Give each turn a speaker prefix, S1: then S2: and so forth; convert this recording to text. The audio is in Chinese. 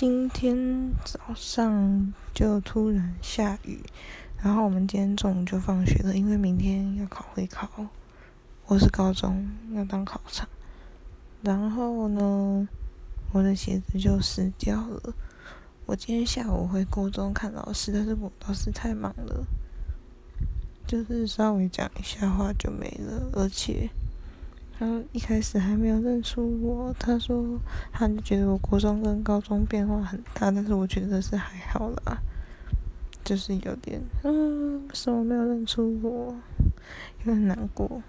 S1: 今天早上就突然下雨，然后我们今天中午就放学了，因为明天要考会考，我是高中要当考场。然后呢，我的鞋子就湿掉了。我今天下午回高中看老师，但是我老师太忙了，就是稍微讲一下话就没了，而且。他一开始还没有认出我，他说他就觉得我国中跟高中变化很大，但是我觉得是还好啦，就是有点嗯，为什么没有认出我，有点难过。